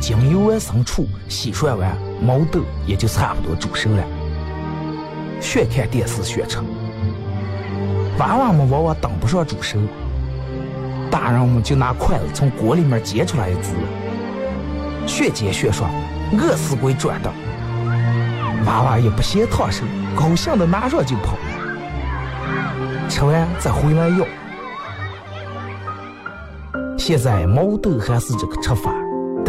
精油完生出，洗涮完毛豆也就差不多煮熟了。学看电视学吃，娃娃们往往等不上煮熟，大人们就拿筷子从锅里面接出来一只。学煎学涮，饿死鬼转的，娃娃也不嫌烫手，高兴的拿上就跑，吃完再回来要。现在毛豆还是这个吃法，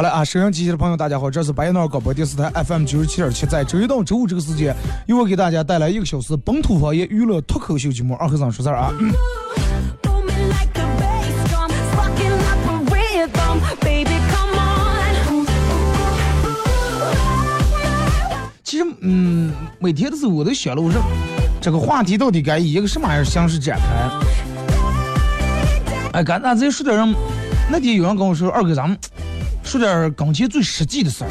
好了啊，收音机前的朋友，大家好，这是白彦淖尔广播电视台 FM 九十七点七，在周一到周五这个时间，由我给大家带来一个小时本土方言娱乐脱口秀节目。二和尚说事儿啊。其实，嗯，每天的时候我都想了，我说这个话题到底该以一个什么样的形式展开？哎，刚才在说点人，那天有人跟我说，二哥咱们。说点跟前最实际的事儿。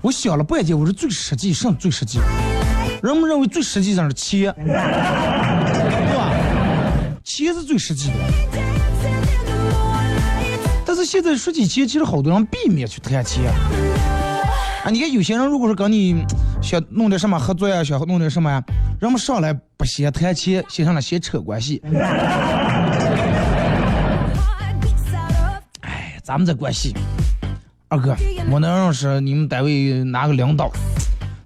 我想了半天，我说最实际什么最实际？人们认为最实际的 是钱，对吧？钱是最实际的。但是现在说起钱，其实好多人避免去谈钱。啊，你看有些人如果说跟你想弄点什么合作呀，想弄点什么呀，人们上来不先谈钱，先上来先扯关系。咱们这关系。二哥，我能认识你们单位哪个领导？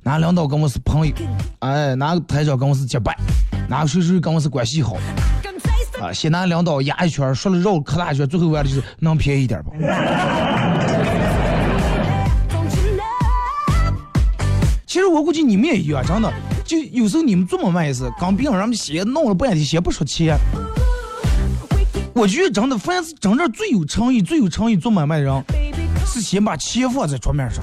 哪个领导跟我是朋友？哎，哪个台长跟我是结拜？哪个谁谁跟我是关系好？啊，先拿领导压一圈，说了绕可大圈，最后完了就是能便宜一点不？其实我估计你们也一样，真的，就有时候你们这么慢意思，刚别人们先弄了半天，先不说钱。我觉得真的，凡是真正最有诚意、最有诚意做买卖的人。是先把钱放在桌面上，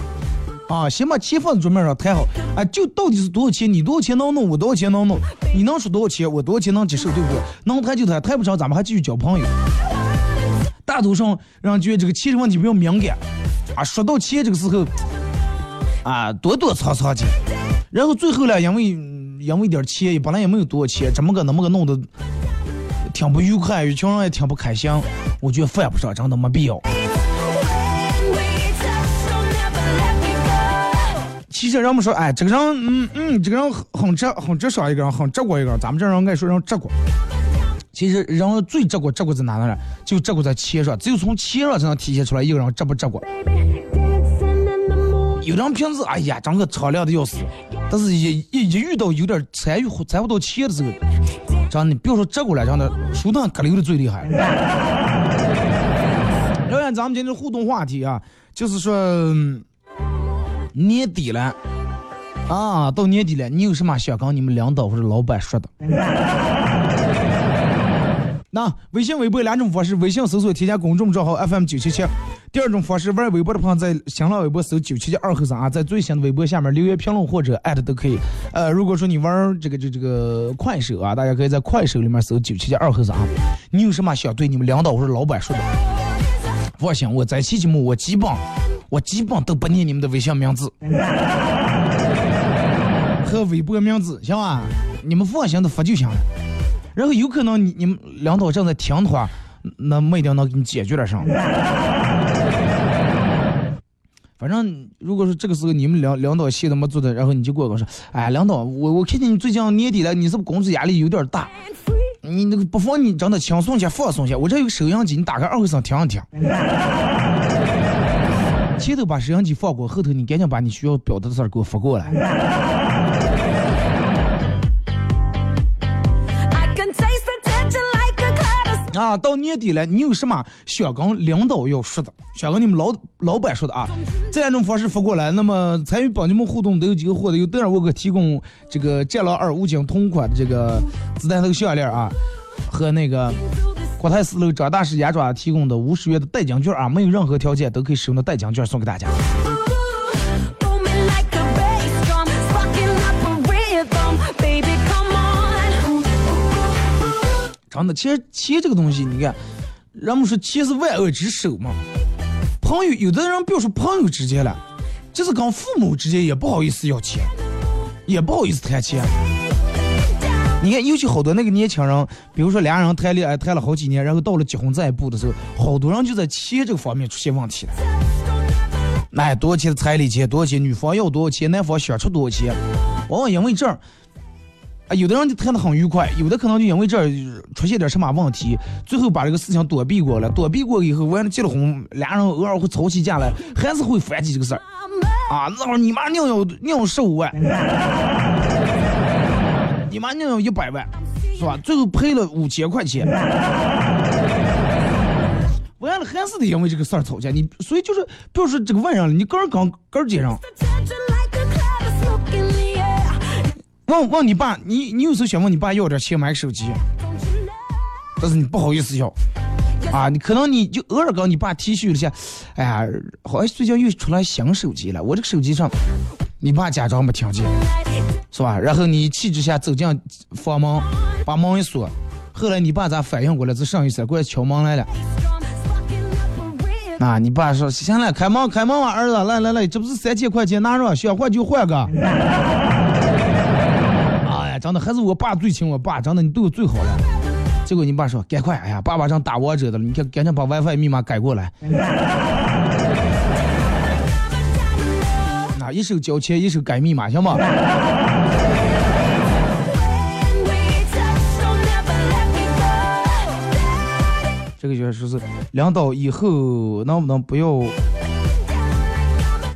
啊，先把钱放在桌面上谈好，啊，就到底是多少钱？你多少钱能弄？我多少钱能弄？你能出多少钱？我多少钱能接受？对不对？能谈就谈，谈不成咱们还继续交朋友。大多数人觉得这个钱的问题比较敏感，啊，说到钱这个时候，啊，躲躲藏藏的，然后最后呢，因为因为点钱，本来也没有多少钱，怎么个那么个弄得挺不愉快，一群人也挺不开心，我觉得犯不上，真的没必要。其实人们说，哎，这个人，嗯嗯，这个人很直，很直爽一个人，很直过一个人。咱们这人爱说人直过。其实人最直过，直过在哪呢？就直过在钱上，只有从钱上才能体现出来一个人直不直过。有人平时，哎呀，长得敞亮的要死，但是一一一遇到有点参与参不到钱的时候，真的，别说这个了，真的，舒坦可流的最厉害。聊下咱们今天的互动话题啊，就是说。年底了，啊，到年底了，你有什么想跟你们领导或者老板说的？那微信、微博两种方式：微信搜索添加公众账号 FM 九七七；第二种方式，玩微博的朋友在新浪微博搜九七七二和三啊，在最新的微博下面留言评论或者艾特都可以。呃，如果说你玩这个这这个快手啊，大家可以在快手里面搜九七七二和三啊。你有什么想对你们领导或者老板说的？放心，我在期节目我基本。我基本都不念你们的微信名字 和微博名字，行吧？你们放心的发就行了。然后有可能你你们领导正在听的话，那没一定能给你解决点啥。反正如果说这个时候你们领领导闲的没做的，然后你就过我说，哎，领导，我我看见你最近年底了，你是不是工作压力有点大？你那个不妨你真的轻松些，放松些。我这有收音机，你打开二回声听一听。前头把摄像机放过，后头你赶紧把你需要表达的事儿给我发过来。啊，到年底了，你有什么想跟领导要说的，想跟你们老老板说的啊？这两种方式发过来。那么参与帮你们互动都有几个获得，有德尔沃克提供这个战狼二五金同款的这个子弹头项链啊，和那个。国泰四楼张大师牙爪提供的五十元的代金券啊，没有任何条件都可以使用的代金券送给大家。真的，其实钱这个东西，你看，人们说钱是万恶之首嘛。朋友，有的人比如说朋友之间了，就是跟父母之间也不好意思要钱，也不好意思谈钱。你看，尤其好多那个年轻人，比如说俩人谈恋爱谈了好几年，然后到了结婚这一步的时候，好多人就在钱这个方面出现问题了。哎，多少钱的彩礼钱？多少钱？女方要多少钱？男方想出多少钱？往往因为这儿，啊，有的人就谈的很愉快，有的可能就因为这儿出现点什么问题，最后把这个事情躲避过了。躲避过以后，完了结了婚，俩人偶尔会吵起架来，还是会翻起这个事儿。啊，那会儿你妈宁要宁要十五万。你妈宁要一百万，是吧？最后赔了五千块钱，完了还是得因为这个事儿吵架。你所以就是，比如说这个问上了，你个人刚个人街上，问问你爸，你你有时候想问你爸要点钱买手机，但是你不好意思要，啊，你可能你就偶尔跟你爸提蓄了下，哎呀，好像最近又出来新手机了，我这个手机上，你爸假装没听见。是吧？然后你气之下走进房门，把门一锁。后来你爸咋反应过来？这上一次过来敲门来了。啊，你爸说行了，开门开门啊，儿子，来来来，这不是三千块钱拿着，想换就换个。真的还是我爸最亲我爸，真的你对我最好了。结果你爸说赶快，哎呀，爸爸正打王者的了，你看赶紧把 WiFi 密码改过来。一手交钱，一手改密码，行吗？这个就是是领导以后能不能不要，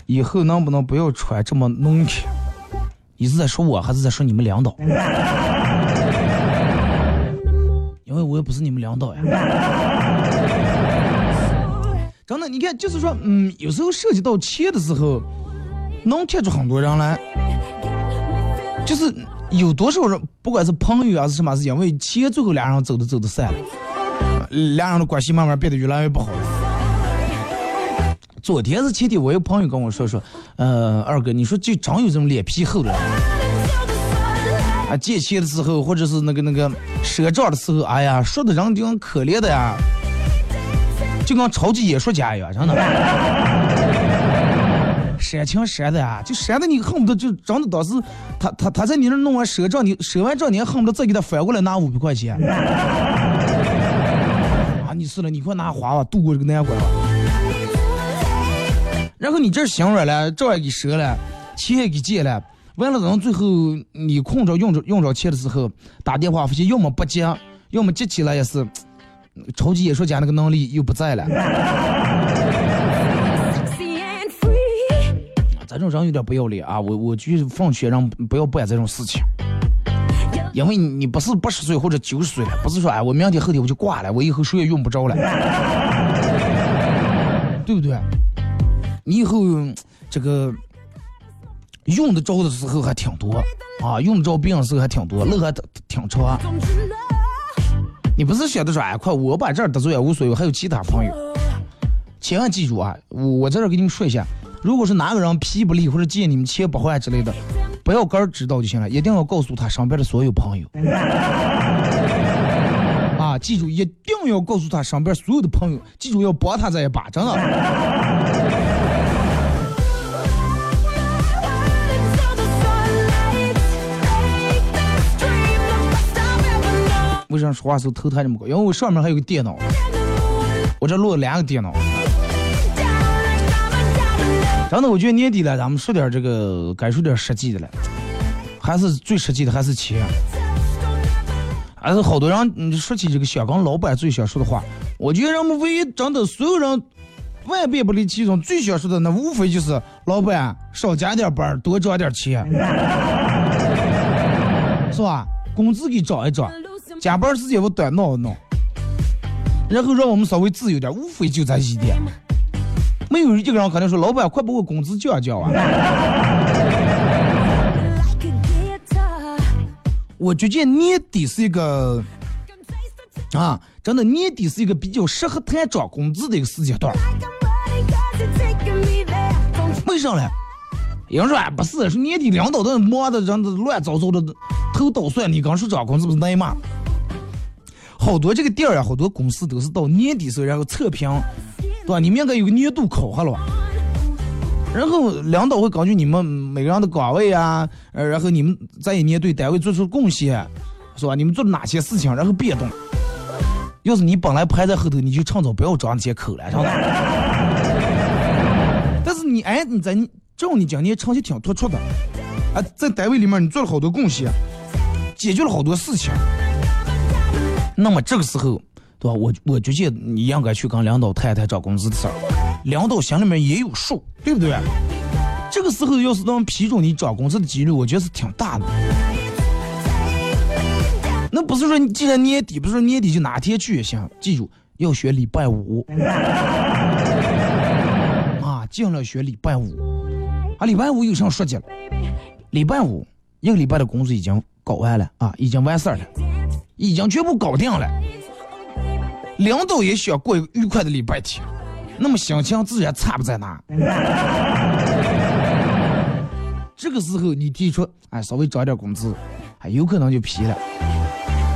以后能不能不要穿这么浓贴？你是在说我还是在说你们领导？因为我也不是你们领导呀。真的，你看，就是说，嗯，有时候涉及到钱的时候。能贴出很多人来，就是有多少人，不管是朋友还是什么，是因为钱，最后俩人走的走的散了，俩人的关系慢慢变得越来越不好了。昨天是前天，我有朋友跟我说说，呃，二哥，你说就真有这种脸皮厚的啊，借钱的时候，或者是那个那个赊账的时候，哎呀，说的人就可怜的呀，就跟超级演说家一样，真的。煽情煽的啊，就煽的你恨不得就真的当时他他他在你那弄完赊账，你赊完账你还恨不得再给他反过来拿五百块钱。啊，你是了，你快拿花吧，度过这个难关吧。然后你这心软了，账也给折了，钱也给借了，完了等最后你空着用着用着钱的时候，打电话发现要么不接，要么接起来也是超级演说家那个能力又不在了。咱这种人有点不要脸啊！我我觉得奉劝人不要办这种事情，因为你不是八十岁或者九十岁了，不是说哎我明天后天我就挂了，我以后谁也用不着了，对不对？你以后这个用得着的时候还挺多啊，用得着病的时候还挺多，路还挺长。你不是想的说哎快我把这儿得罪也无所谓，还有其他朋友，千万记住啊！我在这儿给你们说一下。如果是哪个人皮不利或者借你们钱不还之类的，不要个儿知道就行了，一定要告诉他身边的所有朋友。啊，记住，一定要告诉他身边所有的朋友，记住要帮他这一把，真的。为啥说话时候头抬这么高？因为我上面还有个电脑，我这录了两个电脑。真的，我觉得年底了，咱们说点这个，该说点实际的了。还是最实际的，还是钱。还是好多人，说起这个香港老板最想说的话，我觉得人们唯一真的所有人万变不离其宗，最想说的那无非就是老板少加点班，多赚点钱，是吧？工资给涨一涨，加班时间我短闹一闹，然后让我们稍微自由点，无非就这一点。没有一个人可能说：“老板，快把我工资降降啊！” 我觉得年底是一个啊，真的年底是一个比较适合谈涨工资的一个时间段。为啥呢？有人说：“，不是，说年底领导都忙的，人都乱糟糟的，头捣蒜。你刚说涨工资不是那骂？好多这个店儿啊，好多公司都是到年底时候然后测评。对吧？你们应该有个年度考核了，然后领导会根据你们每个人的岗位啊，呃，然后你们在一年对单位做出贡献，是吧？你们做了哪些事情，然后变动。要是你本来排在后头，你就趁早不要张那些口了，上的。但是你哎，你在你这样，你今年成绩挺突出的，啊，在单位里面你做了好多贡献，解决了好多事情，那么这个时候。对吧？我我觉得你应该去跟领导谈谈涨工资的事儿，领导心里面也有数，对不对？这个时候要是能批准你涨工资的几率，我觉得是挺大的。那不是说你既然年底，不是说年底就哪天去也行，记住要选礼拜五 啊，尽量选礼拜五。啊，礼拜五有啥说的了？礼拜五一个礼拜的工资已经搞完了啊，已经完事儿了，已经全部搞定了。领导也需要过愉快的礼拜天，那么心情自然差不在哪。这个时候你提出，哎，稍微涨点工资，还有可能就批了。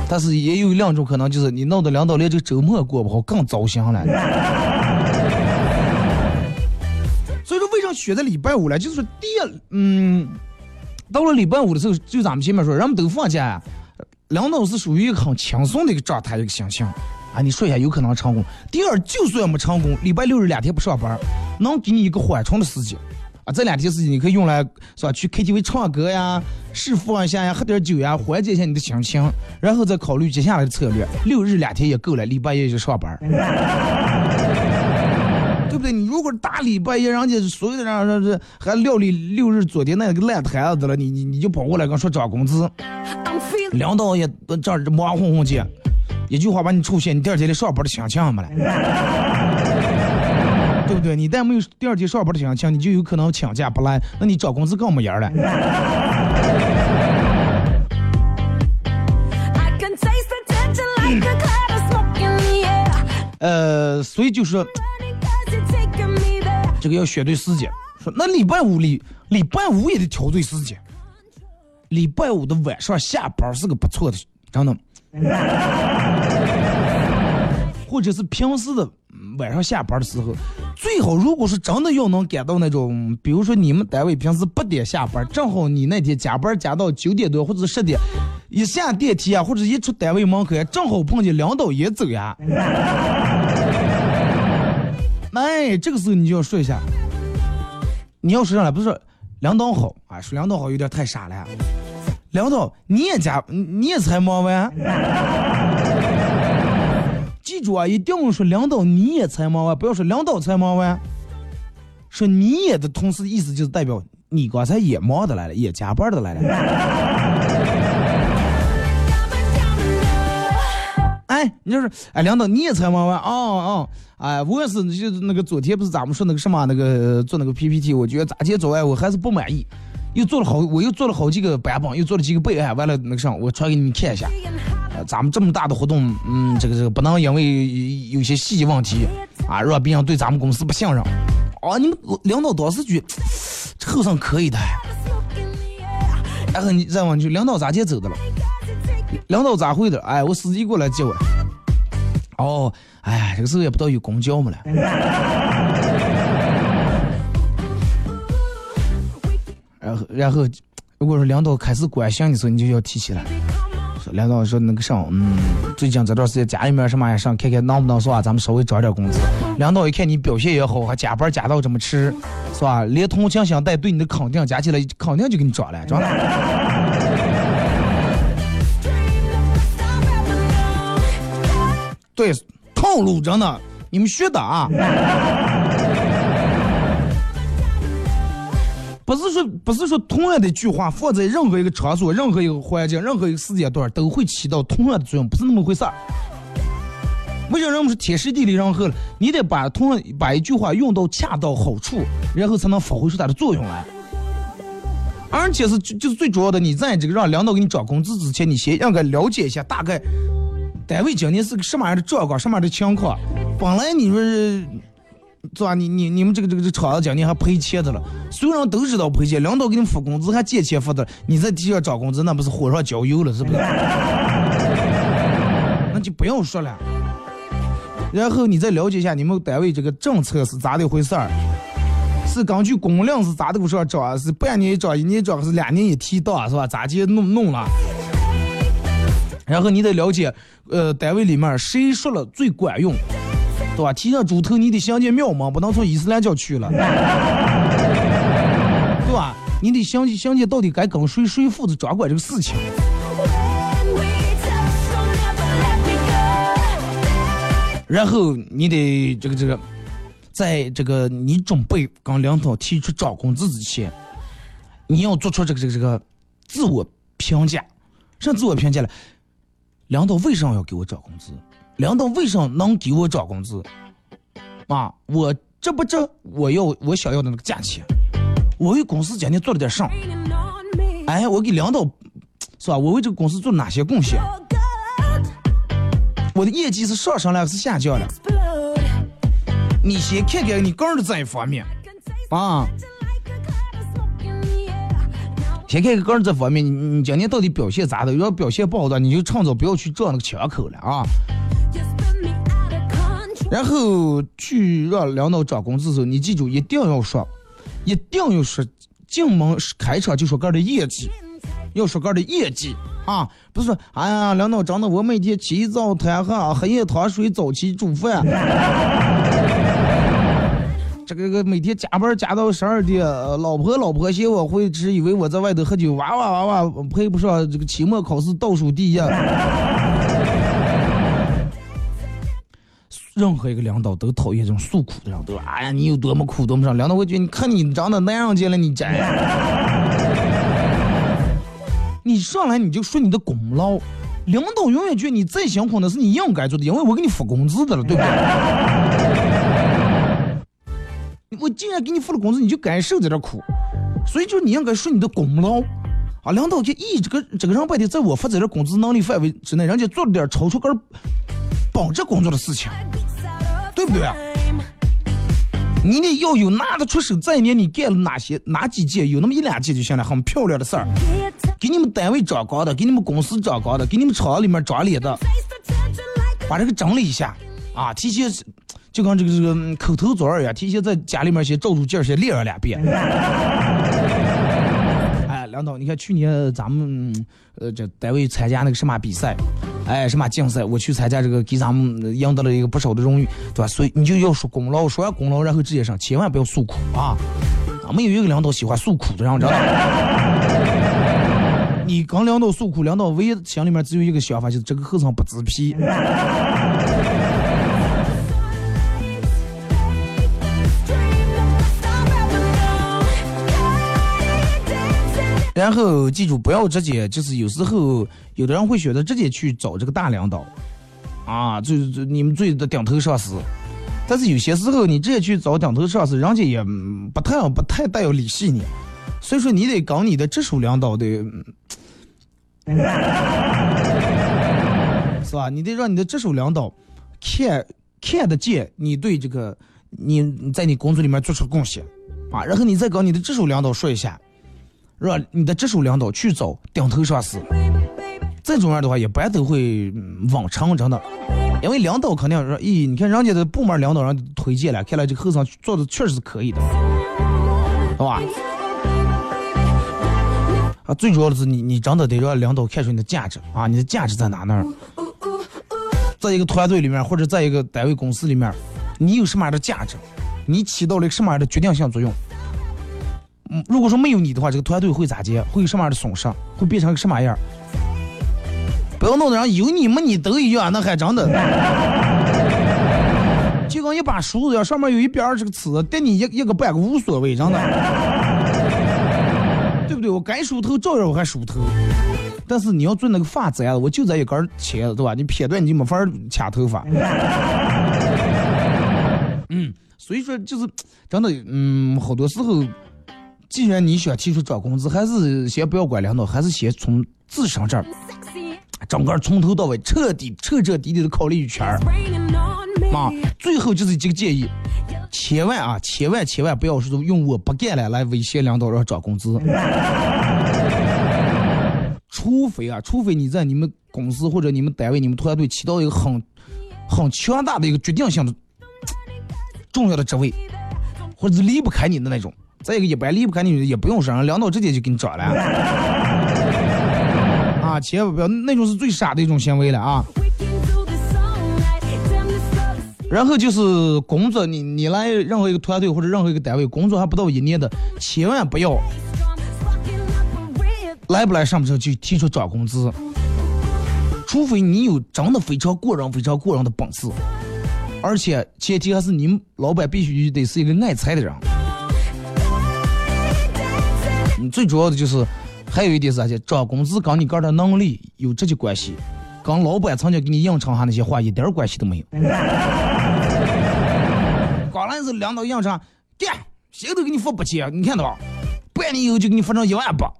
但是也有两种可能，就是你闹得领导连这个周末过不好，更糟心了。所以说，为啥选在礼拜五呢？就是说，第，嗯，到了礼拜五的时候，就咱们前面说，人们都放假，领导是属于一个很轻松的一个状态，一个心情。啊，你说一下有可能成功。第二，就算没成功，礼拜六日两天不上班，能给你一个缓冲的时间。啊，这两天时间你可以用来是吧？去 KTV 唱歌呀，释放一下呀，喝点酒呀，缓解一下你的心情，然后再考虑接下来的策略。六日两天也够了，礼拜一就上班，对？你如果大礼拜一，人家所有的人说是还料理六日昨天那个烂摊子了，你你你就跑过来跟说涨工资，领导也这儿忙哄哄去。一句话把你出现，你第二天的上班的心情没了，对不对？你再没有第二天上班的心情，你就有可能请假不来，那你涨工资更没人了。呃，所以就是这个要选对时间。说那礼拜五礼礼拜五也得挑对时间，礼拜五的晚上下班是个不错的，真的。或者是平时的晚上下班的时候，最好如果是真的要能赶到那种，比如说你们单位平时八点下班，正好你那天加班加到九点多或者十点，一下电梯啊，或者一出单位门口，正好碰见领导也走呀。哎，这个时候你就要说一下，你要说上来不是说领导好啊，说领导好有点太傻了。领导你也加你也才忙完，记住啊，一定要说领导你也才忙完，不要说领导才忙完。说你也的同时意思就是代表你刚才也忙的来了，也加班的来了。哎，你就是哎，领导你也才忙完哦哦，哎，我也是，就那个昨天不是咱们说那个什么那个做那个 PPT，我觉得咋接走哎我还是不满意，又做了好，我又做了好几个版本，又做了几个备案，完了那个啥，我传给你们看一下。呃，咱们这么大的活动，嗯，这个这个不能因为有些细节问题啊，让别人对咱们公司不信任。哦，你们领导当时觉这后生可以的，然后你再问句，领导咋接走的了？领导咋会的？哎，我司机过来接我。哦，哎，这个时候也不知道有公交没了。然后，然后，如果说领导开始关心的时候，你就要提起来。说领导说那个啥，嗯，最近这段时间家里面什么也，上看看能不能是吧？咱们稍微涨点工资。领导一看你表现也好，还加班加到这么迟，是吧？连同情心带对你的肯定加起来，肯定就给你涨了，涨了。对，套路真的，你们学的啊！不是说不是说同样的一句话放在任何一个场所、任何一个环境、任何一个时间段都会起到同样的作用，不是那么回事儿。为什么人们是天时地利人和了？你得把同样把一句话用到恰到好处，然后才能发挥出它的作用来。而且是就就是最主要的，你在这个让领导给你涨工资之前，你先应该了解一下大概。单位今年是个什么样的状况，什么样的情况？本来你说是是吧？你你你们这个这个这厂子今年还赔钱的了，所有人都知道赔钱，领导给你们发工资还借钱发的，你在地下涨工资，那不是火上浇油了，是不是？那就不要说了。然后你再了解一下你们单位这个政策是咋的回事儿？是根据工龄是咋的不上涨？是半年一涨，一年一涨，是两年一提档，是吧？咋就弄弄了？然后你得了解，呃，单位里面谁说了最管用，对吧？提上猪头，你得想见庙门，不能从伊斯兰教去了，对吧？你得想想见到底该跟谁谁负责掌管这个事情。然后你得这个这个，在这个你准备跟领导提出涨工资之前，你要做出这个这个这个自我评价，什么自我评价了？领导为什么要给我涨工资？领导为什么能给我涨工资？啊，我这不这我要我想要的那个价钱，我为公司今天做了点啥？哎，我给领导是吧？我为这个公司做哪些贡献？我的业绩是上升了还是下降了？你先看看你个人的这一方面，啊。先看个人这方面，你你今年到底表现咋的？要表现不好的，你就趁早不要去撞那个枪口了啊！然后去让领导涨工资的时候，你记住一定要说，一定要说进门开场就说个人的业绩，要说个人的业绩啊！不是说哎呀，领导涨的我每天起早贪黑，黑夜趟水，早起煮饭。这个个每天加班加到十二点，老婆老婆嫌我会吃，以为我在外头喝酒，哇哇哇哇，配不上这个期末考试倒数第一。任何一个领导都讨厌这种诉苦的人，都说哎呀，你有多么苦多么伤。领导会觉得你看你长得那样见了，你真。你上来你就说你的功劳，领导永远觉得你再辛苦那是你应该做的，因为我给你发工资的了，对不对？我既然给你付了工资，你就该受这点苦，所以就你应该说你的功劳啊！领导就咦，这个这个人白天在我负责的工资能力范围之内，人家做了点超出个本职工作的事情，对不对？你得要有拿得出手，这一年你干了哪些哪几件，有那么一两件就行了，很漂亮的事儿，给你们单位长高的，给你们公司长高的，给你们厂里面长脸的，把这个整理一下啊，提前。就跟这个这个口头作业一样，提前在家里面先照住劲儿，先练上两遍。哎，领导，你看去年咱们呃这单位参加那个什么比赛，哎什么竞赛，我去参加这个，给咱们赢得了一个不少的荣誉，对吧？所以你就要说功劳，说完功劳，然后直接上，千万不要诉苦啊！啊，没有一个领导喜欢诉苦的，让知道吗？你跟领导诉苦，领导唯一心里面只有一个想法，就是这个和尚不知皮。然后记住，不要直接就是有时候有的人会选择直接去找这个大领导，啊，就就你们最的顶头上司。但是有些时候你直接去找顶头上司，人家也不太不太带有理系你，所以说你得跟你的直属领导的，是吧？你得让你的直属领导看看得见你对这个你在你工作里面做出贡献，啊，然后你再跟你的直属领导说一下。让你的直属领导去找顶头上司，这种样的话一般都会往成真的，因为领导肯定说，咦，你看人家的部门领导人推荐了，看来这个后生做的确实是可以的，好吧？啊，最主要的是你，你真的得让领导看出你的价值啊，你的价值在哪那儿？在一个团队里面，或者在一个单位公司里面，你有什么样的价值？你起到了什么样的决定性作用？嗯如果说没有你的话，这个团队会咋接？会有什么样的损失？会变成个什么样？不要弄得人有你没你都一样，那还真的。就跟一把梳子一样，上面有一边这个刺，带你一一个半个无所谓，真的。对不对？我该梳头照样我还梳头，但是你要做那个发簪，我就在一根切子，对吧？你撇断你就没法掐头发。嗯，所以说就是真的，嗯，好多时候。既然你想提出涨工资，还是先不要管领导，还是先从自身这儿，整个从头到尾彻底彻彻底底的考虑一圈儿。啊，最后就是这个建议，千万啊，千万千万不要说用我不干了来威胁领导让涨工资。除非啊，除非你在你们公司或者你们单位、你们团队起到一个很很强大的一个决定性的重要的职位，或者是离不开你的那种。再一个，一般离不开你，也不用说，领导直接就给你找了。啊，千万不要，那种是最傻的一种行为了啊。然后就是工作，你你来任何一个团队或者任何一个单位工作还不到一年的，千万不要来不来上不上就提出涨工资，除非你有真的非常过人、非常过人的本事，而且前提还是你们老板必须得是一个爱财的人。最主要的就是，还有一点是啥？就涨工资跟你个人的能力有直接关系，跟老板曾经给你应承下那些话一点关系都没有。刚来是领导应承，干，谁都给你发不起，你看到？半年以后就给你发成一万八，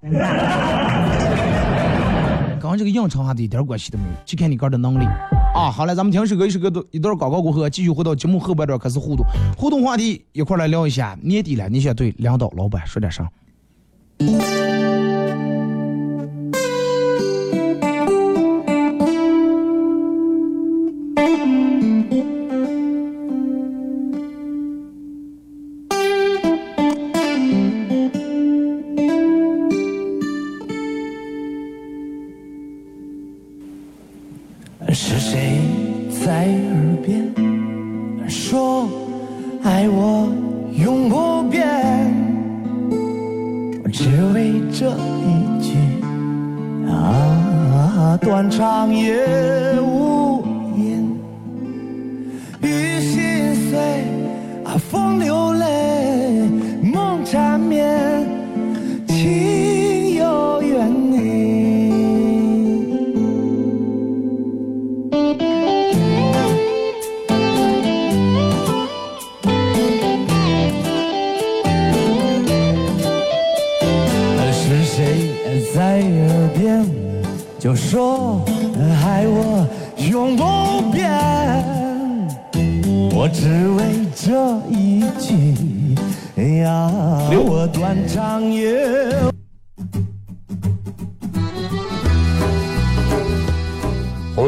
跟这个应承哈的一点关系都没有，就看你个人的能力。啊，好了，咱们听首歌，一首歌都一段广告过后，继续回到节目后半段开始互动，互动话题一块来聊一下，年底了，你想对领导、老板说点啥？是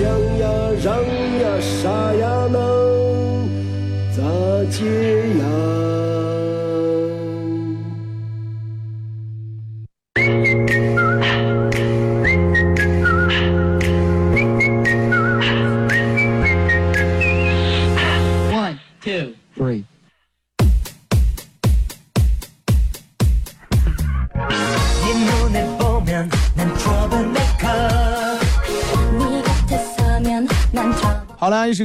想呀，让呀，啥呀，能咋接呀？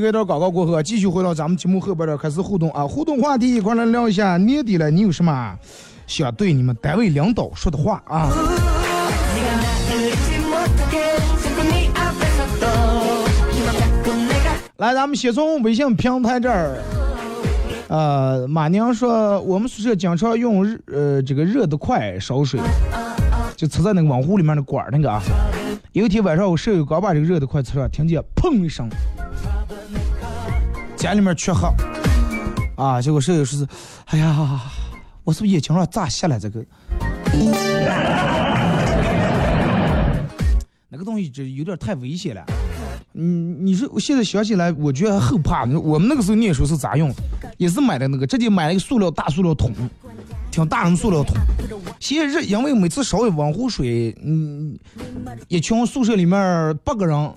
好了，一首歌一段广告过后，继续回到咱们节目后边的开始互动啊！互动话题一块来聊一下，年底了，你有什么想对你们单位领导说的话啊？来，咱们先从微信平台这儿，呃，马娘说我们宿舍经常用热呃这个热得快烧水，就插在那个网壶里面的管那个啊。有一天晚上，我舍友刚把这个热得快插上，听见砰一声，家里面缺喝，啊，结果舍友说是，哎呀，我是不是眼睛上咋瞎了？这个，那个东西这有点太危险了。嗯，你说我现在想起来，我觉得后怕。我们那个时候念书是咋用？也是买的那个，直接买了一个塑料大塑料桶，挺大的塑料桶。现在因为每次烧一碗壶水，嗯，一群宿舍里面八个人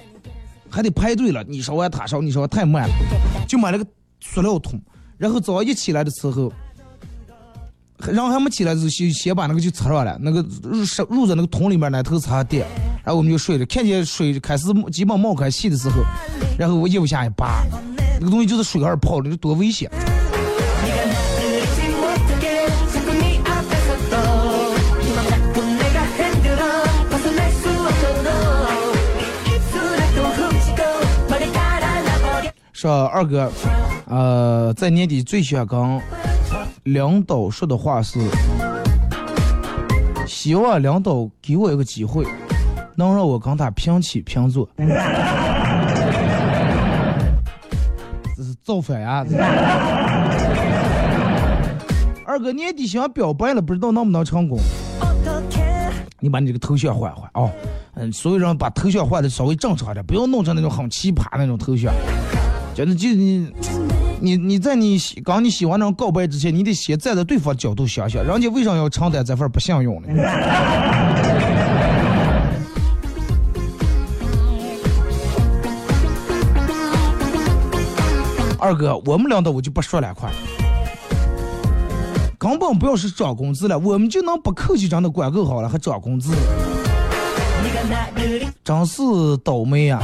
还得排队了，你烧完他烧，你烧太慢了，就买了个塑料桶。然后早上一起来的时候，然后还没起来就，先先把那个就插上了，那个入入在那个桶里面，那头插电。然后我们就睡了，看见水开始基本冒开气的时候，然后我腋下一拔，那个东西就是水儿泡的，多危险！说二哥，呃，在年底最想跟领导说的话是，希望领导给我一个机会。能让我跟他平起平坐，这是造反呀！二哥年底想表白了，不知道能不能成功。你把你这个头像换换啊！嗯，所有人把头像换的稍微正常点，不要弄成那种很奇葩那种头像。真的就你，你你在你刚你喜欢人告白之前，你得先站在对方角度想想，人家为啥要承担这份不幸运呢？二哥，我们俩的我就不说两块，根本不要是涨工资了，我们就能不客气，真的管够好了，还涨工资，真是倒霉呀！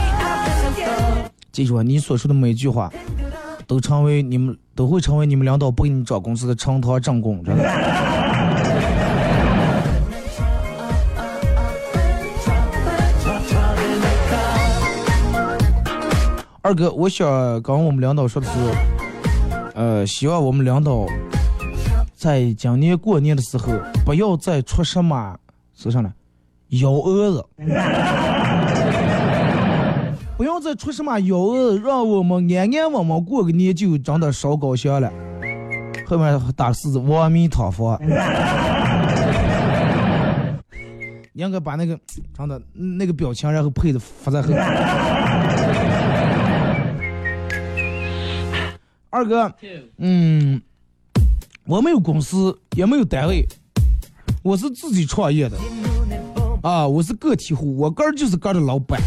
记住啊，你所说的每一句话，都成为你们都会成为你们领导不给你涨工资的呈堂证供，真的。二哥，我想跟我们领导说的是，呃，希望我们领导在今年过年的时候，不要再出什么，说啥呢？幺蛾子，不要再出什么幺蛾子，让我们安安稳稳过个年就真的烧高香了。后面打四字“阿弥陀佛”，你应该把那个真的那个表情，然后配的发在后面。二哥，嗯，我没有公司，也没有单位，我是自己创业的，啊，我是个体户，我个儿就是个儿的老板。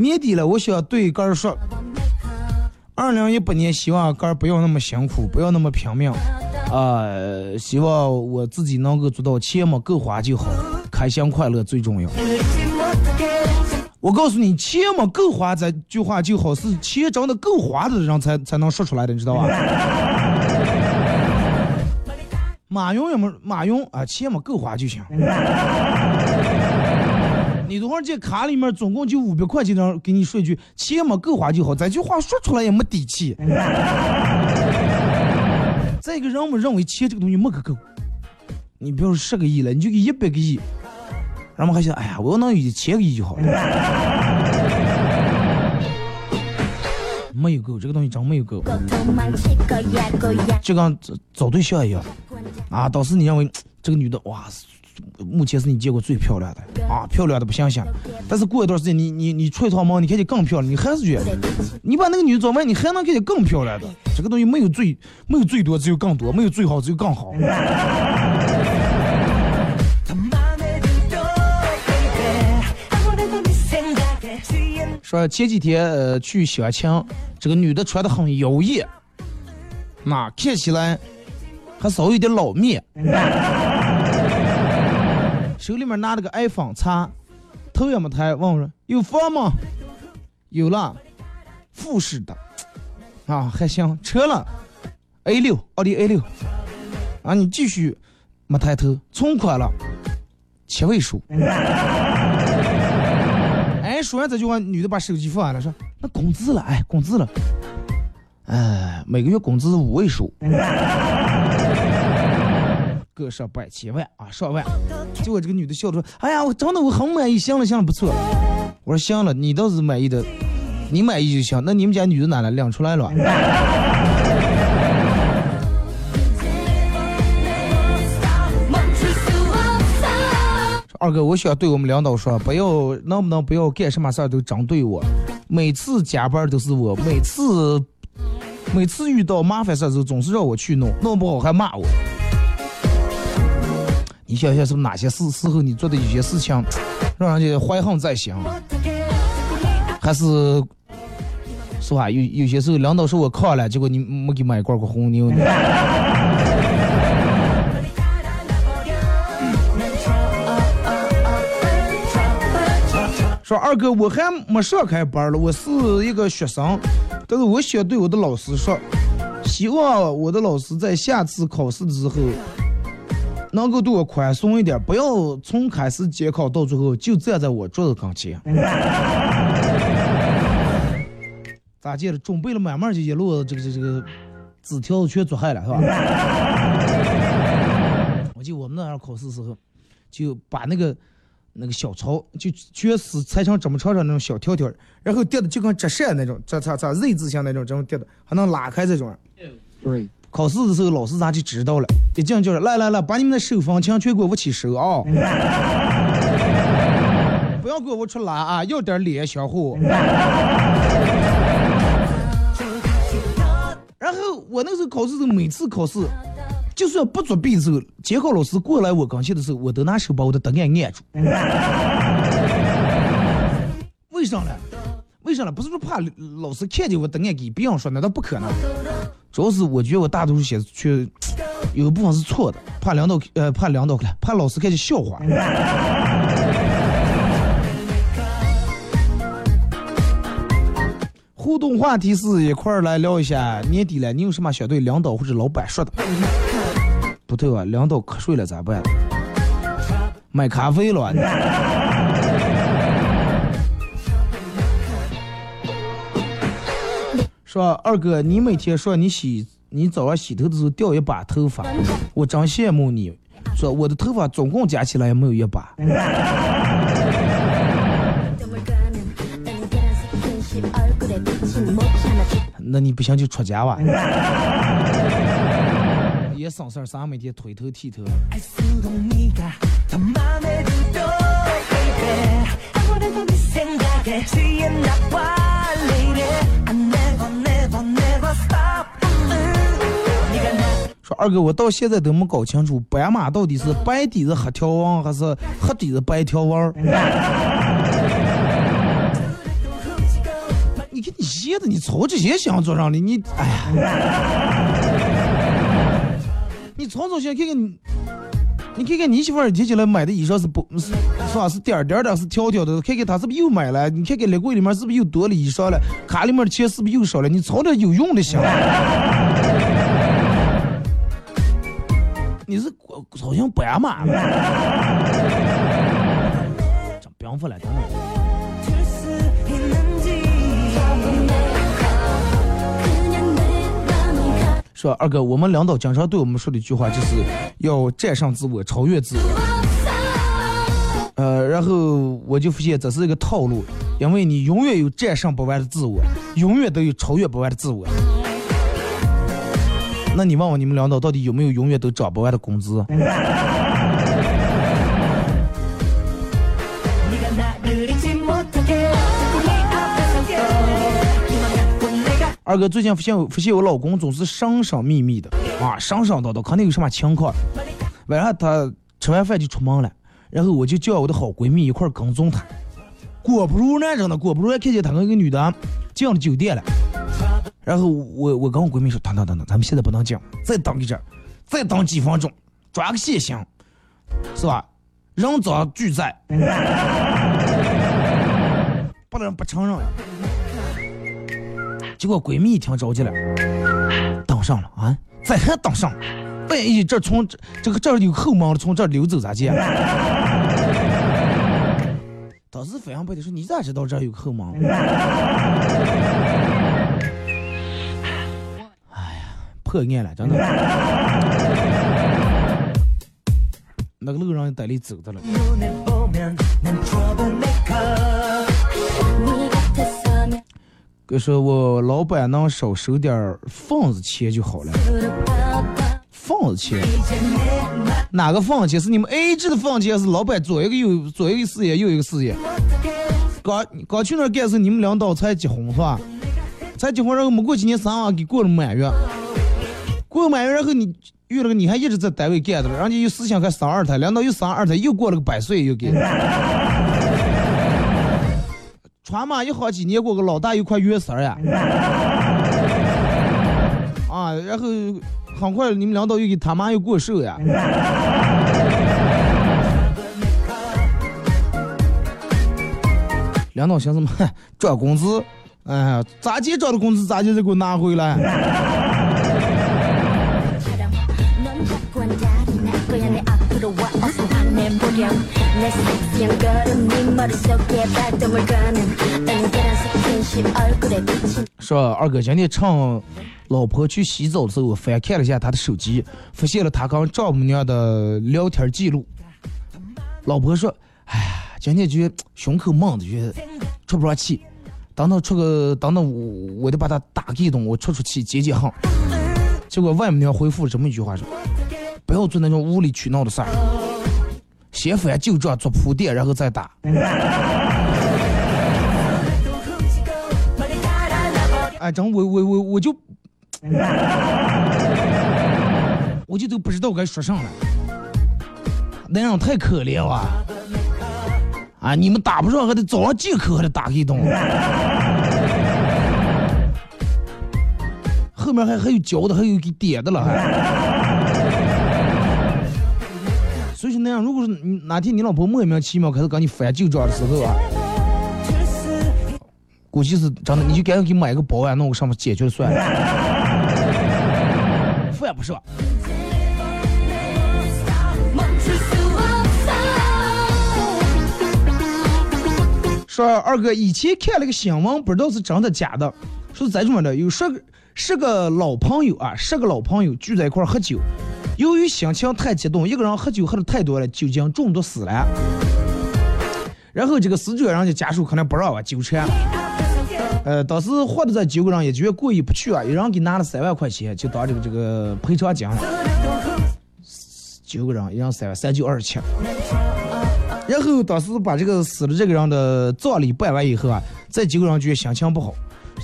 年底了，我想对哥儿说，二零一八年希望哥儿不要那么辛苦，不要那么拼命，啊，希望我自己能够做到钱嘛够花就好，开心快乐最重要。我告诉你，钱嘛够花，这句话就好是钱真的够花的人才才能说出来的，你知道吧？马云也没马云啊，钱嘛够花就行。你多少这卡里面总共就五百块钱，让给你说一句，钱没够花就好，这句话说出来也没底气。再一个，人们认为钱这个东西没个够，你比如说十个亿了，你就给一百个亿，人们还想，哎呀，我要能有一千个亿就好了。没有够，这个东西真没有够。就跟找找对象一样，啊，当时你认为这个女的，哇，目前是你见过最漂亮的啊，漂亮的不相信。但是过一段时间，你你你出一趟门，你看见更漂亮，你还是觉得，你把那个女的找完，你还能看见更漂亮的。这个东西没有最没有最多，只有更多；没有最好，只有更好。说前几天呃去相亲，这个女的穿的很妖艳，那看起来还稍微有点老面，手里面拿了个 iPhone 叉，头也没抬，问我说有房吗？有了，复式的，啊还行，车了，A 六，奥迪 A 六，啊你继续没抬头，存款了，七位数。哎，说完这句话，女的把手机放下了，说：“那工资了，哎，工资了，哎，每个月工资五位数，个上百千万啊，上万。”结果这个女的笑着说：“哎呀，我真的我很满意，行了行了，不错。”我说：“行了，你倒是满意的，你满意就行。那你们家女的哪来亮出来了？”二哥，我想对我们领导说，不要能不能不要干什么事儿都针对我，每次加班都是我，每次每次遇到麻烦事儿时总是让我去弄，弄不好还骂我。你想想是不是哪些事时候你做的有些事情，让人家怀恨在心，还是是吧？有有些时候领导说我炕了，结果你没给买罐个红牛？说二哥，我还没上开班了，我是一个学生，但是我想对我的老师说，希望我的老师在下次考试的时候，能够对我宽松一点，不要从开始监考到最后就站在我桌子跟前。咋接了？准备了满满就一路这个这个纸条全做坏了，是吧？我记得我们那儿考试时候，就把那个。那个小抄就全是裁成这么长长那种小条条，然后叠的就跟折扇那种，这这这 Z 字形那种，这种叠的还能拉开这种。对，考试的时候老师咋就知道了？一进就是来来来，把你们的手风琴全给我握起手啊！不要给我出来啊，要点脸相互。然后我那时候考试时候，每次考试。就算不作弊的时候，监考老师过来我跟前的时候，我都拿手把我的答案按住。为啥呢？为啥呢？不是说怕老师看见我答案给别人说，那倒不可能。主要是我觉得我大多数写却有一部分是错的，怕领导呃怕领导怕老师看见笑话。互动话题是一块儿来聊一下，年底了，你有什么想对领导或者老板说的？不对吧，领导瞌睡了咋办？买咖啡了。说二哥，你每天说你洗，你早上洗头的时候掉一把头发，我真羡慕你。说我的头发总共加起来也没有一把。那你不行就出家吧，也省事儿，啥每天推头剃头。说二哥，我到现在都没搞清楚，白马到底是白底子黑条纹，还是黑底子白条纹？你看你写的你操这些想做上的你，哎呀，你操操心看看你你，看看你媳妇儿提起来买的衣裳是不，是是吧？是点点的，是条条的。看看她是不是又买了？你看看立柜里面是不是又多了衣裳了？卡里面的钱是不是又少了？你操点有用的心。你是好像白马了。不要应付了，真的。说二哥，我们领导经常对我们说的一句话就是要战胜自我，超越自我。呃，然后我就发现这是一个套路，因为你永远有战胜不完的自我，永远都有超越不完的自我。那你问问你们领导，到底有没有永远都涨不完的工资？二哥最近发现发现我老公总是神神秘秘的啊，神神叨叨，肯定有什么情况。晚上他吃完饭就出门了，然后我就叫我的好闺蜜一块跟踪他。果不如呢，真的果不如，看见他跟一个女的进了酒店了。然后我我跟我闺蜜说，等等等等，咱们现在不能进，再等一阵，再等几分钟，抓个现行，是吧？人赃俱在，不能不承认。结果闺蜜一听着急了，当上了啊，咋还当上了，万一这从这这个这儿有后门，从这儿溜走咋接？当时反应不得说，你咋知道这儿有后门？哎呀，破案了，真的。那个路上带里走的了。哥说，我老板能少收点份子钱就好了。份子钱？哪个份子钱？是你们 A 制的份子钱，是老板左一个右左一个事业，右一个事业？刚刚去那儿干是，你们领导才结婚是吧？才结婚，然后没过几年三娃给过了满月，过满月，然后你遇了个你还一直在单位干的，人家又思想还生二胎，领导又生二胎，又过了个百岁又给。传嘛一好几年过个老大又快月色呀，啊，然后很快你们领导又给他妈又过寿呀。领导寻思嘛，涨工资，哎，咋接涨的工资咋就得给我拿回来。说二哥今天趁老婆去洗澡的时候，我翻看了一下他的手机，发现了他跟丈母娘的聊天记录。老婆说：“哎呀，今天就胸口闷的，就出不上气。等等出个，等等我我得把他打一顿，我出出气解解恨。”结果外母娘回复了这么一句话说：“不要做那种无理取闹的事儿。”先翻旧账做铺垫，然后再打。哎，真我我我我就，我就都不知道该说啥了。那样太可怜了。啊，你们打不上还得早上借口还得打一顿。后面还还有教的，还有给点的了还。那，如果是哪天你老婆莫名其妙开始跟你翻旧账的时候啊，估计是真的，你就赶紧给买个保安，弄个上面解决算了，翻不上。说二哥以前看了个新闻，不知道是真的假的，说是这么的，有十个十个老朋友啊，十个老朋友聚在一块喝酒。由于心情太激动，一个人喝酒喝的太多了，酒精中毒死了。然后这个死者人家家属可能不让啊纠缠，呃，当时活的这九个人也觉得过意不去啊，一人给拿了三万块钱，就当这个这个赔偿金。九个人一人三万，三九二十七。然后当时把这个死了这个人的葬礼办完以后啊，这九个人觉得心情不好。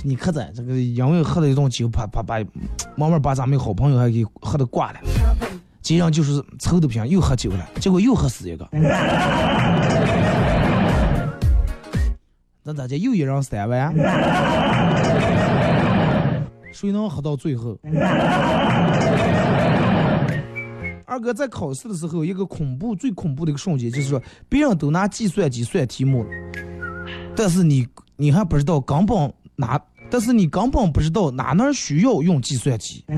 你可在这个因为喝了一顿酒，把把把，慢慢把咱们好朋友还给喝的挂了。今上就是抽的不行，又喝酒了，结果又喝死一个。那大家又一人三万，谁能喝到最后？二哥在考试的时候，一个恐怖、最恐怖的一个瞬间，就是说别人都拿计算机算题目，但是你你还不知道根本拿，但是你根本不知道哪哪需要用计算机。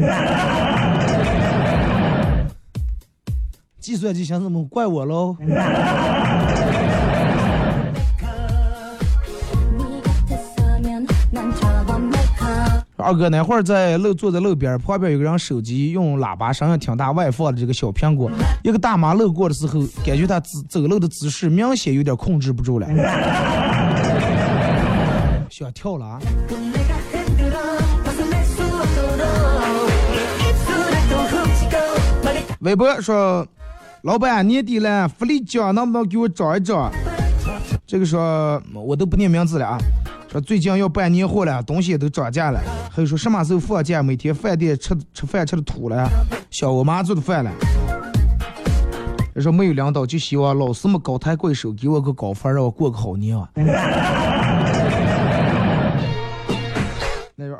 计算机想怎么怪我喽？二哥那会儿在路坐在路边，旁边有个人手机用喇叭声音挺大，外放的这个小苹果。一个大妈路过的时候，感觉他走路的姿势明显有点控制不住了，想跳了啊！微博说，老板年底了，福利奖能不能给我涨一涨？这个说我都不念名字了啊。说最近要办年货了，东西也都涨价了。还有说什么时候放假？每天饭店吃吃饭吃的吐了，想我妈做的饭了。说没有领导，就希望老师们高抬贵手，给我个高分，让我过个好年啊。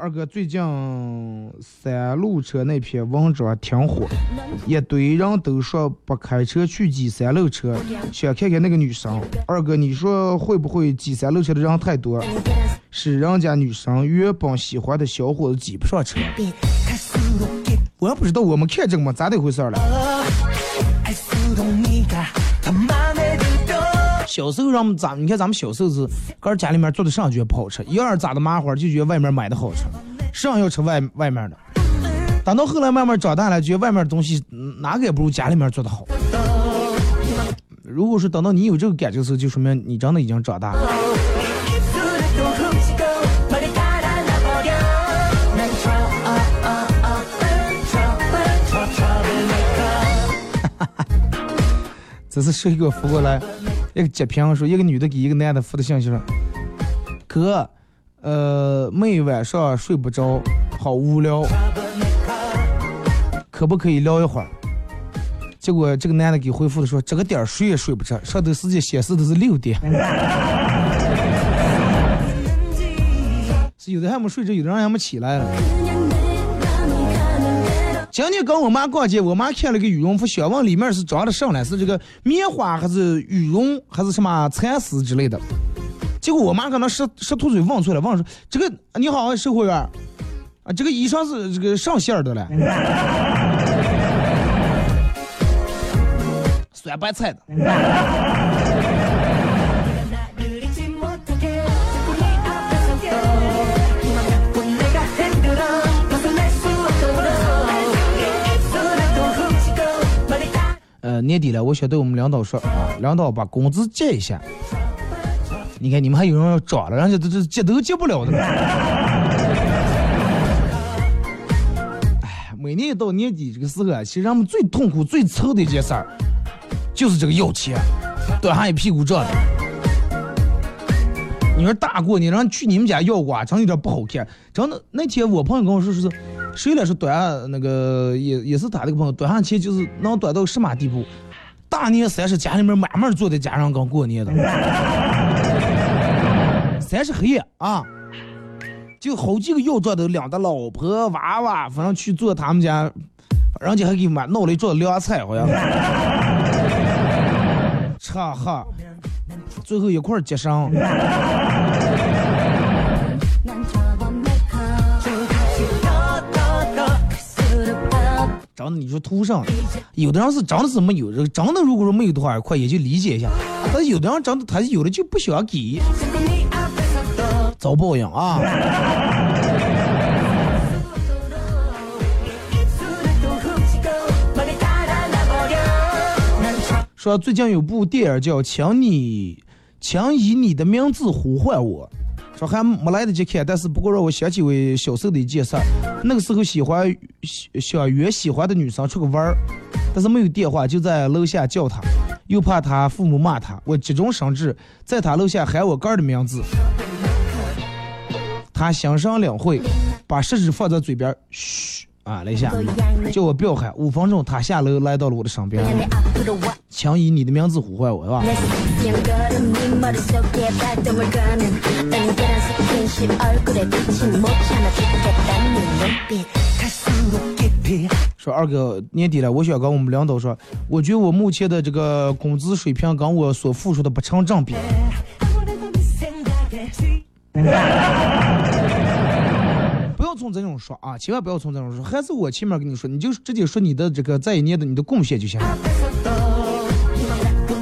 二哥最近三路车那篇文章挺火，一堆人都说不开车去挤三路车，想看看那个女生。二哥，你说会不会挤三路车的人太多，是人家女生原本喜欢的小伙子挤不上车？我也不知道，我们看这个嘛，咋的回事了？小时候让我们咋？你看咱们小时候是，搁家里面做的上觉得不好吃，要是咋的麻花就觉得外面买的好吃，上要吃外外面的。等到后来慢慢长大了，觉得外面的东西哪个也不如家里面做的好。如果说等到你有这个感觉的时候，就说明你真的已经长大了。这是谁给我发过来？一个截屏说，一个女的给一个男的发的信息说：“哥，呃，每晚上睡不着，好无聊，可不可以聊一会儿？”结果这个男的给回复的说：“这个点睡也睡不着，上头时间显示的是六点。”是有的还没睡着，有的人还没起来了。今天跟我妈逛街，我妈看了个羽绒服，想问里面是装的什么？是这个棉花还是羽绒还是什么蚕丝之类的？结果我妈可能舌舌吐嘴问错了，问说：“这个你好，售货员啊，这个衣裳是这个上线的了，酸白菜的。”呃，年底了，我想对我们领导说啊，领导把工资结一下。你看你们还有人要涨了，人家都这结都结不了的。哎，每年一到年底这个时候啊，其实人们最痛苦、最愁的一件事儿，就是这个要钱，端上一屁股账的。你说大过年，人去你们家要瓜，真有点不好看。真的，那天我朋友跟我说，说是。谁来说端那个也也是他那个朋友端上去就是能端到什么地步？大年三十家里面满满坐在家人刚过年的，三十黑夜啊，就好几个要账的两个老婆娃娃，反正去做他们家，人家还给买弄了一桌凉菜，好像，吃喝，最后一块结上。你说图上，有的人是真的是没有，这个真的如果说没有的话，快，也就理解一下。但是有的人长得他有的就不想给，遭报应啊！说最近有部电影叫《请你，请以你的名字呼唤我》。说还没来得及看，但是不过让我想起我小时候的一件事。那个时候喜欢想约喜欢的女生出去玩儿，但是没有电话，就在楼下叫她，又怕她父母骂她，我急中生智，在她楼下喊我哥的名字。她心生领会，把食指放在嘴边，嘘。啊，了一下，叫我不要喊。五分钟，他下楼来到了我的身边，强以你的名字呼唤我，是吧？说二哥年底了，我想跟我们领导说，我觉得我目前的这个工资水平跟我所付出的不成正比。从这种说啊，千万不要从这种说，还是我前面跟你说，你就直接说你的这个在一年的你的贡献就行了。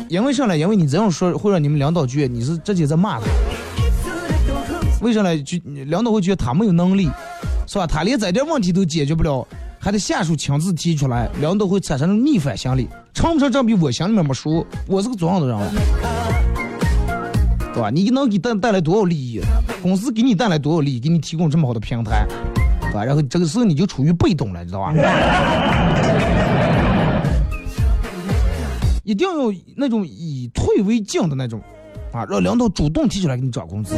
因为啥呢？因为你这样说会让你们领导觉得你是直接在骂他。为啥呢？就领导会觉得他没有能力，是吧？他连这点问题都解决不了，还得下属亲自提出来，领导会产生逆反心理，成不成正比我心里面没数，我是个怎样的人啊？对吧？你能给带带来多少利益？公司给你带来多少利益？给你提供这么好的平台，对吧？然后这个时候你就处于被动了，知道吧？一定要那种以退为进的那种，啊，让领导主动提出来给你涨工资，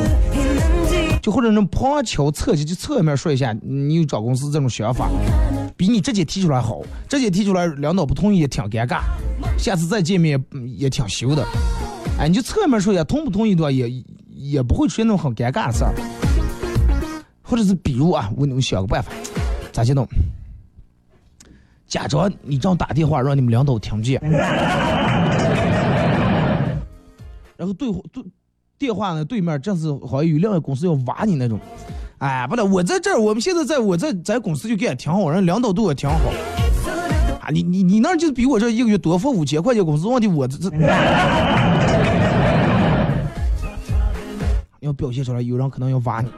就或者能旁敲侧击就侧面说一下你有涨工资这种想法，比你直接提出来好。直接提出来，领导不同意也挺尴尬，下次再见面也挺羞的。哎，你就侧面说一下同不同意的话，也也不会出现那种很尴尬的事儿。或者是比如啊，我能想个办法，咋去弄？假装你这样打电话让你们领导听见，然后对对电话呢对面正是好像有另外公司要挖你那种，哎，不对，我在这儿，我们现在在我在在公司就给俺挺好，人领导对我挺好。啊，你你你那就比我这一个月多付五千块钱工资，问题我这这，要表现出来，有人可能要挖你。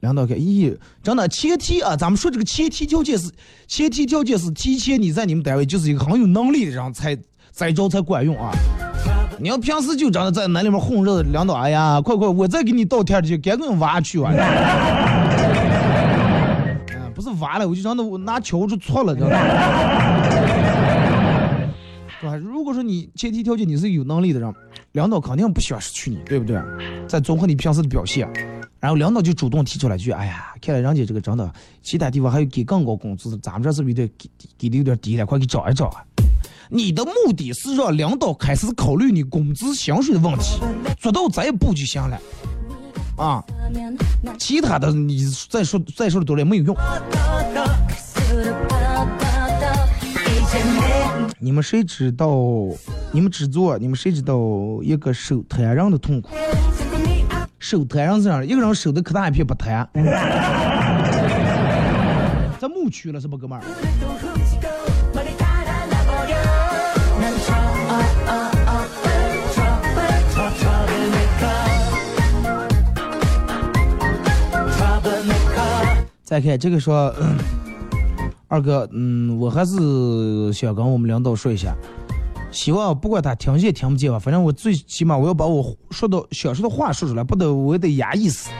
领导看，咦，真的前提啊，咱们说这个前提条件是，前提条件是提前你在你们单位就是一个很有能力的人才再招才管用啊。你要平时就真的在那里面混日子，领导，哎呀，快快，我再给你倒贴去，赶紧挖去啊！不是挖了，我就让他我拿球就戳了，知道吗如果说你前提条件你是有能力的人，领导肯定不喜欢失去你，对不对？再综合你平时的表现。然后领导就主动提出来句：“哎呀，看来人家这个真的，其他地方还有给更高工资，咱们这是不是得给给的有点低了？快给找一找啊！”你的目的是让领导开始考虑你工资薪水的问题，做到这一步就行了啊！其他的你再说再说的多了也没有用。你们谁知道？你们制作，你们谁知道一个手摊人的痛苦？手摊上这样，一个人手的可大一片不摊，在牧区了是不，哥们儿？再看这个说，二哥，嗯，我还是想跟我们领导说一下。希望不管他听见听不见吧，反正我最起码我要把我说的想说的话说出来，不得我得压抑死。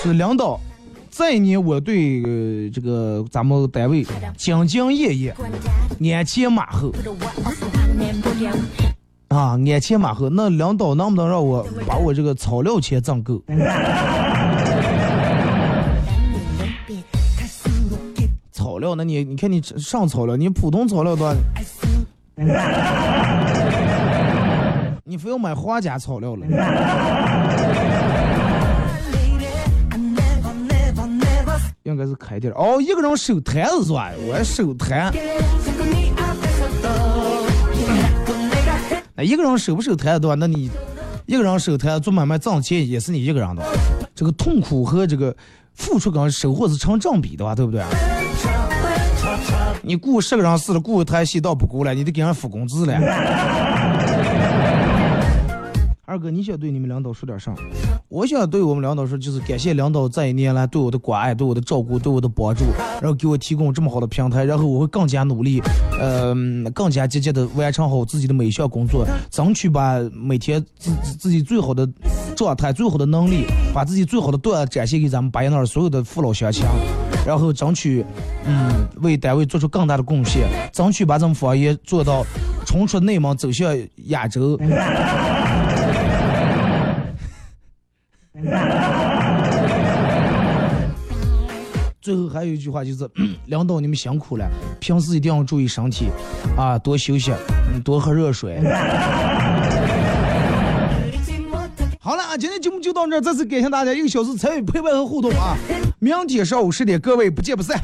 是领导，这一年我对这个咱们单位兢兢业业，鞍前马后啊，鞍前马后。那领导能不能让我把我这个草料钱挣够？料，那你你看你上草料，你普通草料多。你非要买花甲草料了？应该是开店哦，一个人收摊子是吧？我收摊。那一个人收不收摊子的话，那你一个人收摊做买卖挣钱也是你一个人的。这个痛苦和这个付出跟收获是成正比的吧？对不对？你雇十个人死了，雇一台洗澡不够了，你得给人付工资了。二哥，你想对你们领导说点啥？我想对我们领导说，就是感谢领导这一年来对我的关爱、对我的照顾、对我的帮助，然后给我提供这么好的平台，然后我会更加努力，呃，更加积极的完成好自己的每一项工作，争取把每天自自己最好的状态、最好的能力，把自己最好的段展现给咱们巴彦淖尔所有的父老乡亲。然后争取，嗯，为单位做出更大的贡献，争取把咱们方言做到冲出内蒙，走向亚洲。最后还有一句话就是，领导你们辛苦了，平时一定要注意身体，啊，多休息，多喝热水。今天节目就到这儿，再次感谢大家一个小时参与陪伴和互动啊！明天上午十点，各位不见不散。